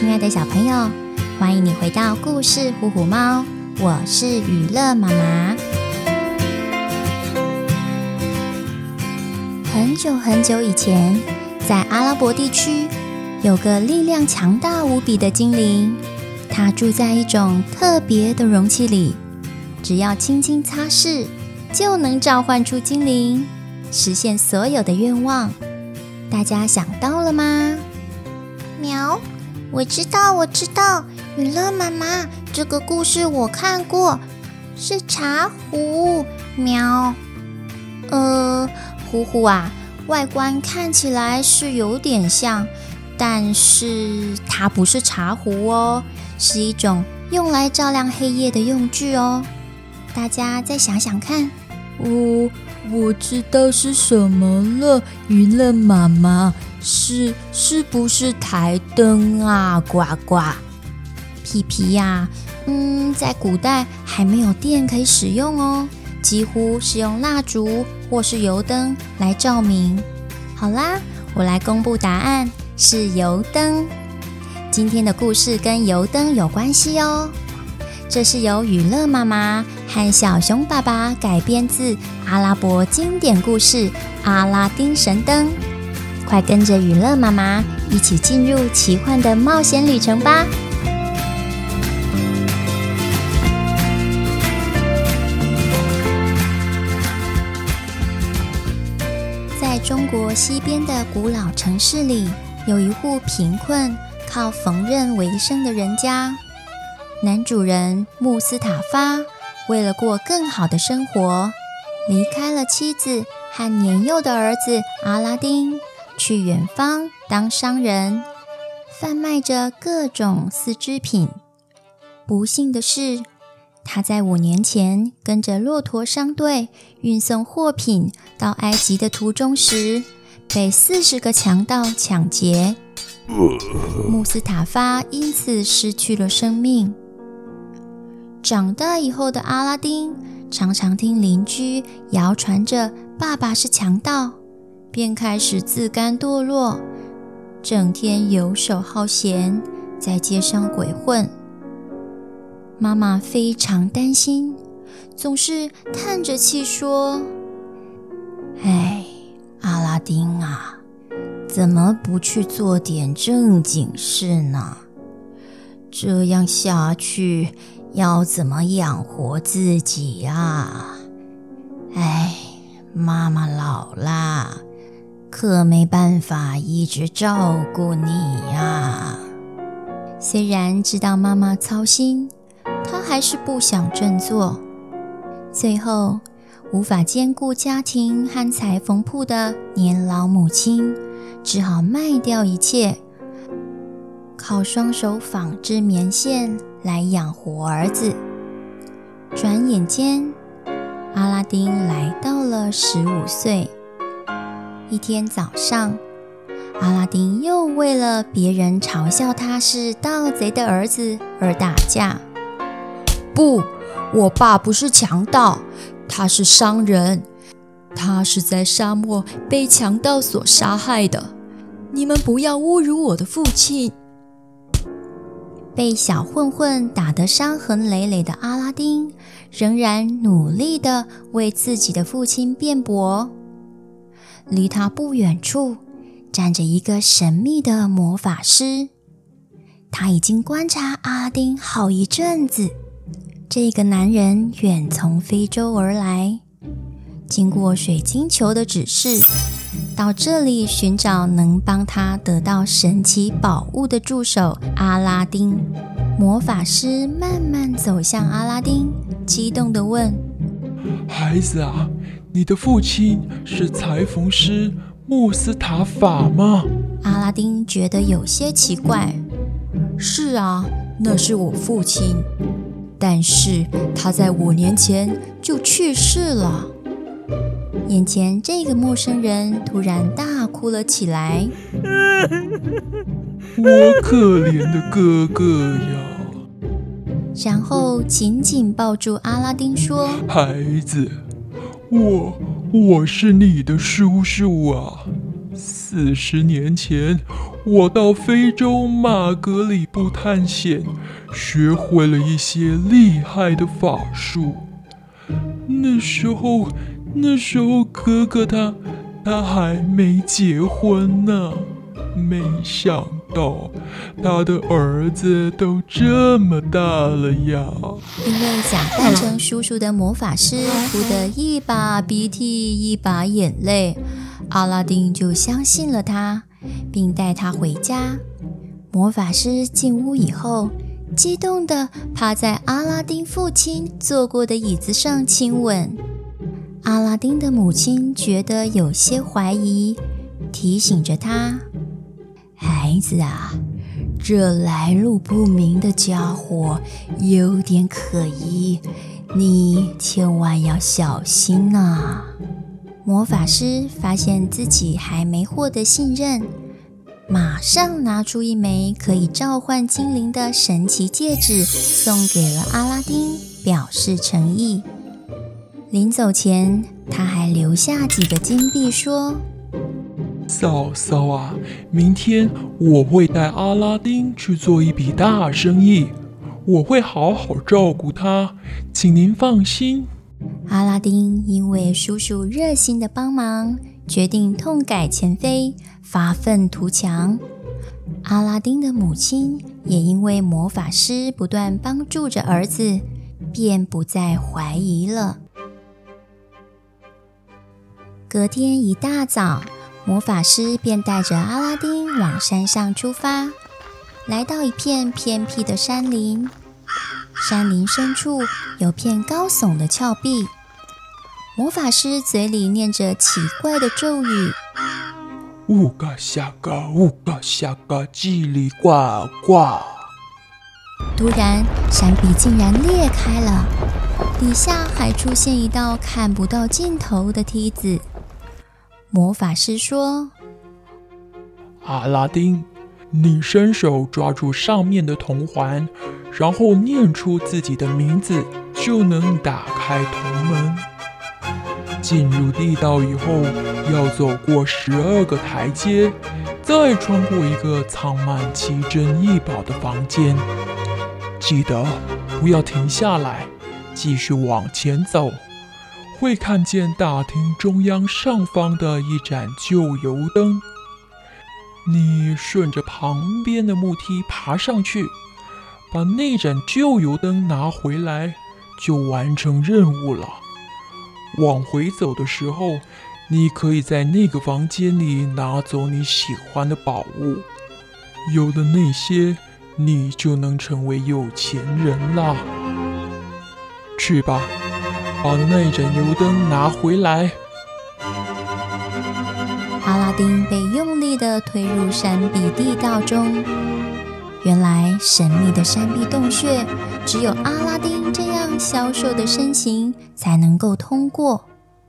亲爱的小朋友，欢迎你回到故事虎虎猫，我是娱乐妈妈。很久很久以前，在阿拉伯地区，有个力量强大无比的精灵，它住在一种特别的容器里，只要轻轻擦拭，就能召唤出精灵，实现所有的愿望。大家想到了吗？喵，我知道，我知道，予乐妈妈，这个故事我看过，是茶壶。喵，呃，呼呼啊，外观看起来是有点像，但是它不是茶壶哦，是一种用来照亮黑夜的用具哦。大家再想想看。哦，我知道是什么了，娱乐妈妈。是是不是台灯啊？呱呱，皮皮呀，嗯，在古代还没有电可以使用哦，几乎是用蜡烛或是油灯来照明。好啦，我来公布答案，是油灯。今天的故事跟油灯有关系哦。这是由雨乐妈妈和小熊爸爸改编自阿拉伯经典故事《阿拉丁神灯》。快跟着予乐妈妈一起进入奇幻的冒险旅程吧！在中国西边的古老城市里，有一户贫困、靠缝纫为生的人家。男主人穆斯塔法为了过更好的生活，离开了妻子和年幼的儿子阿拉丁。去远方当商人，贩卖着各种丝织品。不幸的是，他在五年前跟着骆驼商队运送货品到埃及的途中时，被四十个强盗抢劫。穆斯塔法因此失去了生命。长大以后的阿拉丁常常听邻居谣传着爸爸是强盗。便开始自甘堕落，整天游手好闲，在街上鬼混。妈妈非常担心，总是叹着气说：“哎，阿拉丁啊，怎么不去做点正经事呢？这样下去，要怎么养活自己呀？哎，妈妈老啦。”可没办法一直照顾你呀。虽然知道妈妈操心，他还是不想振作。最后，无法兼顾家庭和裁缝铺的年老母亲，只好卖掉一切，靠双手纺织棉线来养活儿子。转眼间，阿拉丁来到了十五岁。一天早上，阿拉丁又为了别人嘲笑他是盗贼的儿子而打架。不，我爸不是强盗，他是商人，他是在沙漠被强盗所杀害的。你们不要侮辱我的父亲！被小混混打得伤痕累累的阿拉丁，仍然努力地为自己的父亲辩驳。离他不远处站着一个神秘的魔法师，他已经观察阿拉丁好一阵子。这个男人远从非洲而来，经过水晶球的指示，到这里寻找能帮他得到神奇宝物的助手阿拉丁。魔法师慢慢走向阿拉丁，激动地问：“孩子啊！”你的父亲是裁缝师穆斯塔法吗？阿拉丁觉得有些奇怪。是啊，那是我父亲，但是他在五年前就去世了。眼前这个陌生人突然大哭了起来。我可怜的哥哥呀！然后紧紧抱住阿拉丁说：“孩子。”我我是你的叔叔啊！四十年前，我到非洲马格里布探险，学会了一些厉害的法术。那时候，那时候哥哥他他还没结婚呢。没想到他的儿子都这么大了呀！因为假扮成叔叔的魔法师哭得一把鼻涕一把眼泪，阿拉丁就相信了他，并带他回家。魔法师进屋以后，激动地趴在阿拉丁父亲坐过的椅子上亲吻。阿拉丁的母亲觉得有些怀疑，提醒着他。孩子啊，这来路不明的家伙有点可疑，你千万要小心呐！魔法师发现自己还没获得信任，马上拿出一枚可以召唤精灵的神奇戒指，送给了阿拉丁，表示诚意。临走前，他还留下几个金币，说。嫂嫂啊，明天我会带阿拉丁去做一笔大生意，我会好好照顾他，请您放心。阿拉丁因为叔叔热心的帮忙，决定痛改前非，发愤图强。阿拉丁的母亲也因为魔法师不断帮助着儿子，便不再怀疑了。隔天一大早。魔法师便带着阿拉丁往山上出发，来到一片偏僻的山林。山林深处有片高耸的峭壁。魔法师嘴里念着奇怪的咒语：“乌嘎夏嘎，乌嘎夏嘎，叽里呱呱。”突然，山壁竟然裂开了，底下还出现一道看不到尽头的梯子。魔法师说：“阿拉丁，你伸手抓住上面的铜环，然后念出自己的名字，就能打开铜门。进入地道以后，要走过十二个台阶，再穿过一个藏满奇珍异宝的房间。记得不要停下来，继续往前走。”会看见大厅中央上方的一盏旧油灯，你顺着旁边的木梯爬上去，把那盏旧油灯拿回来，就完成任务了。往回走的时候，你可以在那个房间里拿走你喜欢的宝物，有了那些，你就能成为有钱人了。去吧。把那盏油灯拿回来。阿拉丁被用力地推入山壁地道中。原来神秘的山壁洞穴，只有阿拉丁这样消瘦的身形才能够通过。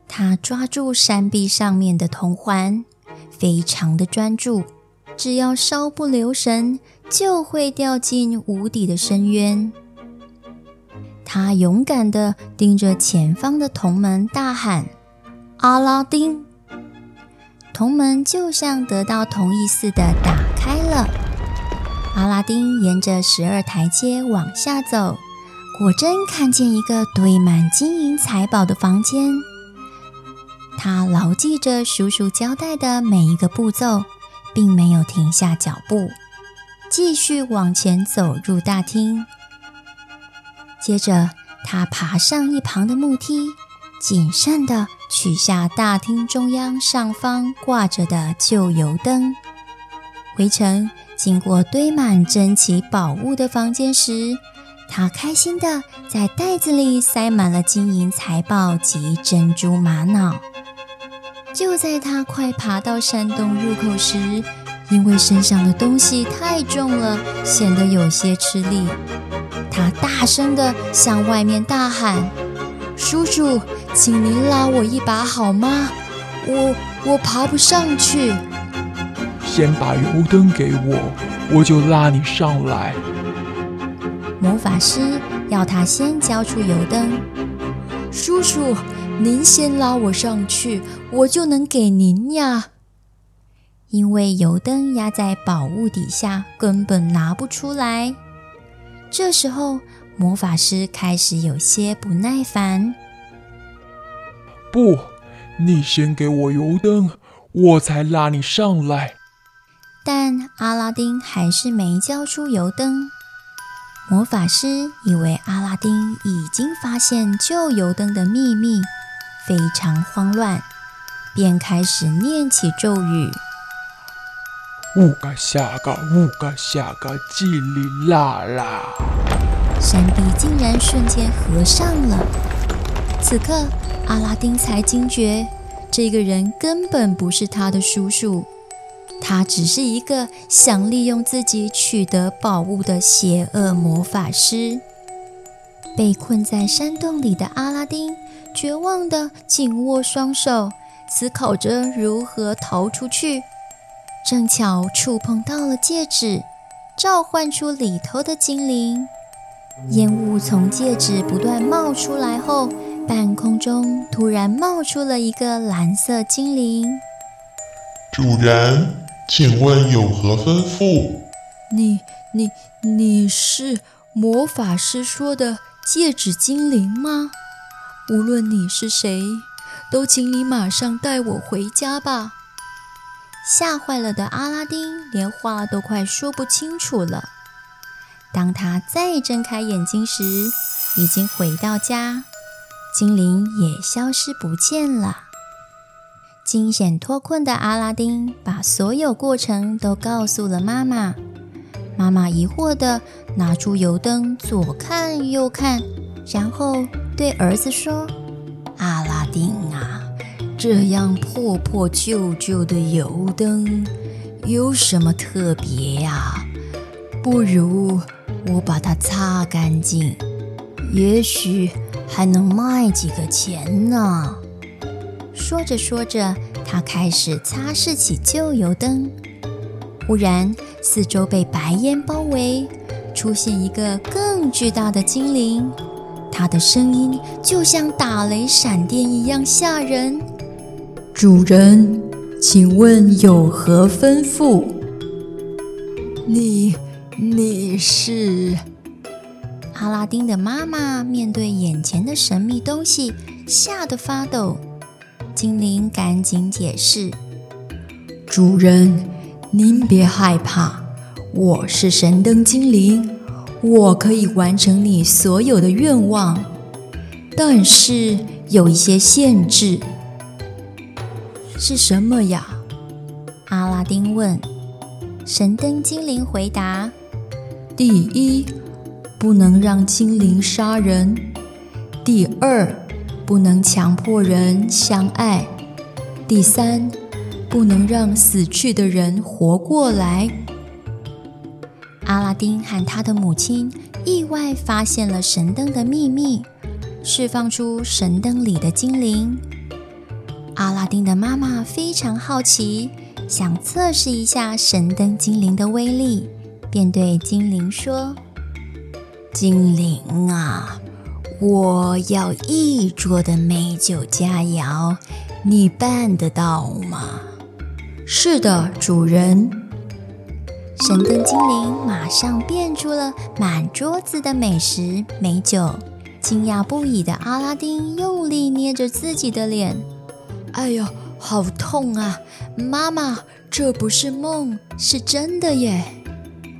他抓住山壁上面的铜环，非常的专注，只要稍不留神，就会掉进无底的深渊。他勇敢地盯着前方的铜门，大喊：“阿拉丁！”铜门就像得到同意似的打开了。阿拉丁沿着十二台阶往下走，果真看见一个堆满金银财宝的房间。他牢记着叔叔交代的每一个步骤，并没有停下脚步，继续往前走入大厅。接着，他爬上一旁的木梯，谨慎地取下大厅中央上方挂着的旧油灯。回程经过堆满珍奇宝物的房间时，他开心地在袋子里塞满了金银财宝及珍珠玛瑙。就在他快爬到山洞入口时，因为身上的东西太重了，显得有些吃力。他大声地向外面大喊：“叔叔，请您拉我一把好吗？我我爬不上去。”先把油灯给我，我就拉你上来。魔法师要他先交出油灯。叔叔，您先拉我上去，我就能给您呀。因为油灯压在宝物底下，根本拿不出来。这时候，魔法师开始有些不耐烦。不，你先给我油灯，我才拉你上来。但阿拉丁还是没交出油灯。魔法师以为阿拉丁已经发现旧油灯的秘密，非常慌乱，便开始念起咒语。乌嘎夏嘎乌嘎夏嘎叽里啦啦，山壁竟然瞬间合上了。此刻，阿拉丁才惊觉，这个人根本不是他的叔叔，他只是一个想利用自己取得宝物的邪恶魔法师。被困在山洞里的阿拉丁绝望地紧握双手，思考着如何逃出去。正巧触碰到了戒指，召唤出里头的精灵。烟雾从戒指不断冒出来后，半空中突然冒出了一个蓝色精灵。主人，请问有何吩咐？你、你、你是魔法师说的戒指精灵吗？无论你是谁，都请你马上带我回家吧。吓坏了的阿拉丁连话都快说不清楚了。当他再睁开眼睛时，已经回到家，精灵也消失不见了。惊险脱困的阿拉丁把所有过程都告诉了妈妈。妈妈疑惑地拿出油灯，左看右看，然后对儿子说：“阿拉。”这样破破旧旧的油灯有什么特别呀？不如我把它擦干净，也许还能卖几个钱呢。说着说着，他开始擦拭起旧油灯。忽然，四周被白烟包围，出现一个更巨大的精灵，他的声音就像打雷闪电一样吓人。主人，请问有何吩咐？你，你是？阿拉丁的妈妈面对眼前的神秘东西，吓得发抖。精灵赶紧解释：“主人，您别害怕，我是神灯精灵，我可以完成你所有的愿望，但是有一些限制。”是什么呀？阿拉丁问。神灯精灵回答：“第一，不能让精灵杀人；第二，不能强迫人相爱；第三，不能让死去的人活过来。”阿拉丁和他的母亲意外发现了神灯的秘密，释放出神灯里的精灵。阿拉丁的妈妈非常好奇，想测试一下神灯精灵的威力，便对精灵说：“精灵啊，我要一桌的美酒佳肴，你办得到吗？”“是的，主人。”神灯精灵马上变出了满桌子的美食美酒。惊讶不已的阿拉丁用力捏着自己的脸。哎呦，好痛啊！妈妈，这不是梦，是真的耶。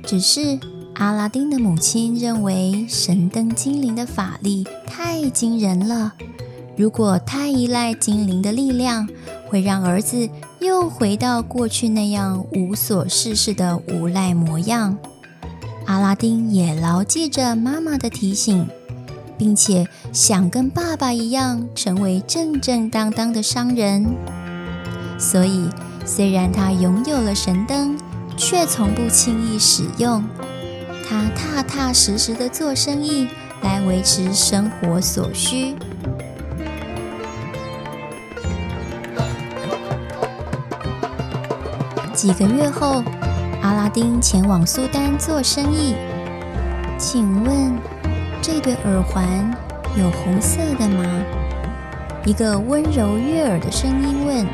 只是阿拉丁的母亲认为神灯精灵的法力太惊人了，如果太依赖精灵的力量，会让儿子又回到过去那样无所事事的无赖模样。阿拉丁也牢记着妈妈的提醒。并且想跟爸爸一样成为正正当当的商人，所以虽然他拥有了神灯，却从不轻易使用。他踏踏实实的做生意，来维持生活所需。几个月后，阿拉丁前往苏丹做生意。请问，这对耳环有红色的吗？一个温柔悦耳的声音问：“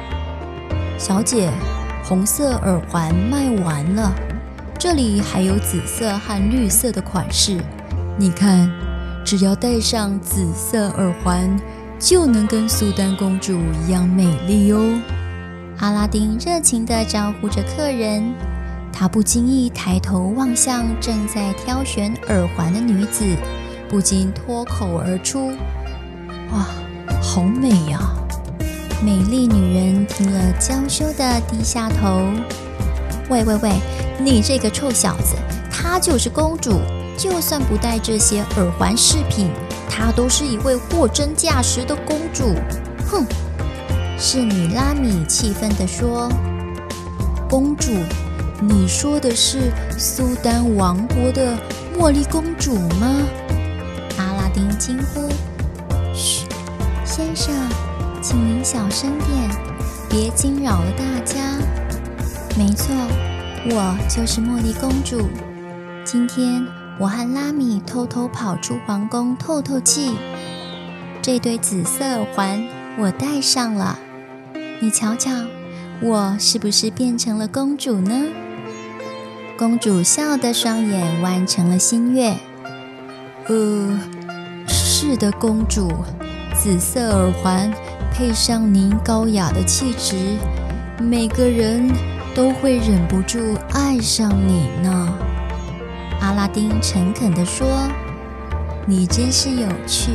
小姐，红色耳环卖完了，这里还有紫色和绿色的款式。你看，只要戴上紫色耳环，就能跟苏丹公主一样美丽哦。阿拉丁热情地招呼着客人，他不经意抬头望向正在挑选耳环的女子，不禁脱口而出：“哇，好美呀！”美丽女人听了，娇羞地低下头。喂喂喂，你这个臭小子，她就是公主，就算不戴这些耳环饰品，她都是一位货真价实的公主。哼！侍女拉米气愤地说：“公主，你说的是苏丹王国的茉莉公主吗？”阿拉丁惊呼：“嘘，先生。”请您小声点，别惊扰了大家。没错，我就是茉莉公主。今天我和拉米偷偷跑出皇宫透透气，这对紫色耳环我戴上了。你瞧瞧，我是不是变成了公主呢？公主笑得双眼弯成了新月。呃，是的，公主，紫色耳环。配上您高雅的气质，每个人都会忍不住爱上你呢。阿拉丁诚恳地说：“你真是有趣。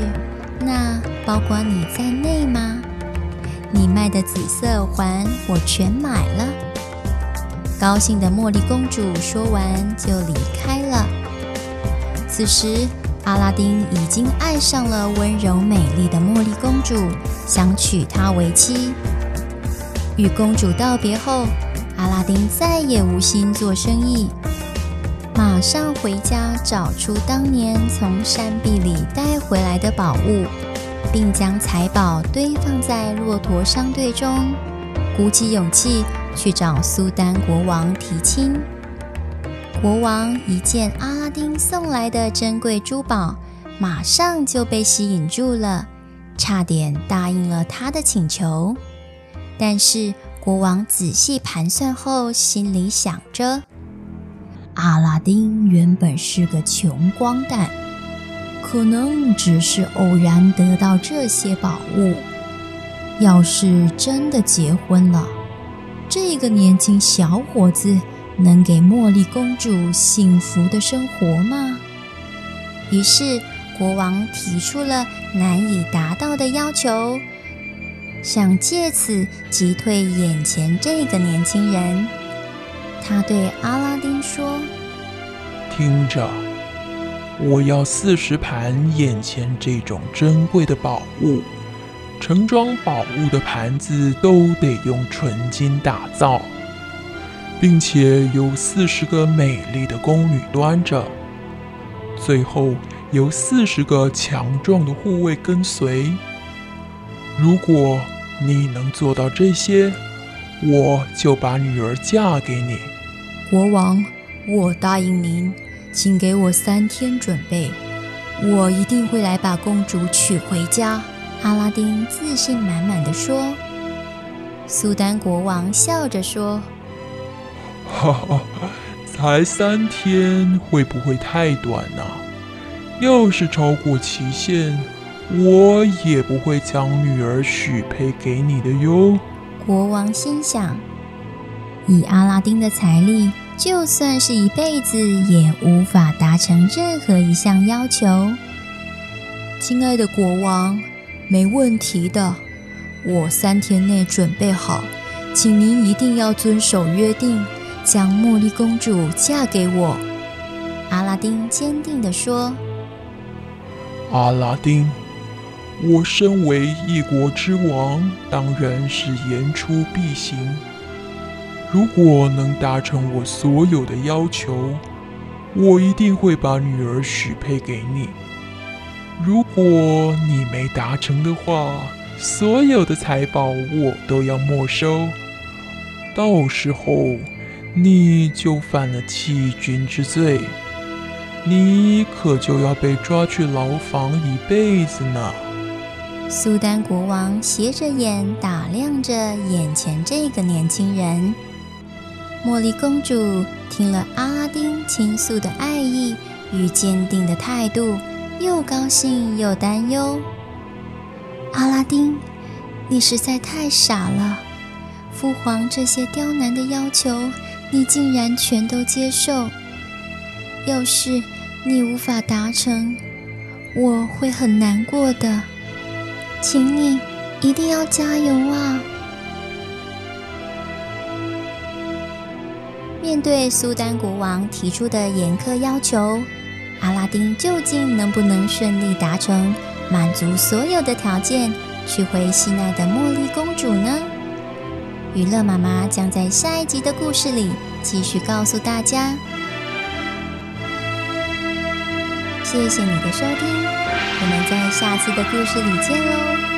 那包括你在内吗？你卖的紫色耳环我全买了。”高兴的茉莉公主说完就离开了。此时，阿拉丁已经爱上了温柔美丽的茉莉公主，想娶她为妻。与公主道别后，阿拉丁再也无心做生意，马上回家找出当年从山壁里带回来的宝物，并将财宝堆放在骆驼商队中，鼓起勇气去找苏丹国王提亲。国王一见阿丁送来的珍贵珠宝，马上就被吸引住了，差点答应了他的请求。但是国王仔细盘算后，心里想着：阿拉丁原本是个穷光蛋，可能只是偶然得到这些宝物。要是真的结婚了，这个年轻小伙子，能给茉莉公主幸福的生活吗？于是国王提出了难以达到的要求，想借此击退眼前这个年轻人。他对阿拉丁说：“听着，我要四十盘眼前这种珍贵的宝物，盛装宝物的盘子都得用纯金打造。”并且有四十个美丽的宫女端着，最后有四十个强壮的护卫跟随。如果你能做到这些，我就把女儿嫁给你。国王，我答应您，请给我三天准备，我一定会来把公主娶回家。阿拉丁自信满满地说。苏丹国王笑着说。哈哈，才三天，会不会太短呢？要是超过期限，我也不会将女儿许配给你的哟。国王心想，以阿拉丁的财力，就算是一辈子也无法达成任何一项要求。亲爱的国王，没问题的，我三天内准备好，请您一定要遵守约定。将茉莉公主嫁给我，阿拉丁坚定地说：“阿拉丁，我身为一国之王，当然是言出必行。如果能达成我所有的要求，我一定会把女儿许配给你。如果你没达成的话，所有的财宝我都要没收。到时候。”你就犯了欺君之罪，你可就要被抓去牢房一辈子呢。苏丹国王斜着眼打量着眼前这个年轻人，茉莉公主听了阿拉丁倾诉的爱意与坚定的态度，又高兴又担忧。阿拉丁，你实在太傻了！父皇这些刁难的要求，你竟然全都接受。要是你无法达成，我会很难过的。请你一定要加油啊！面对苏丹国王提出的严苛要求，阿拉丁究竟能不能顺利达成，满足所有的条件，娶回心爱的茉莉公主呢？娱乐妈妈将在下一集的故事里继续告诉大家。谢谢你的收听，我们在下次的故事里见哦。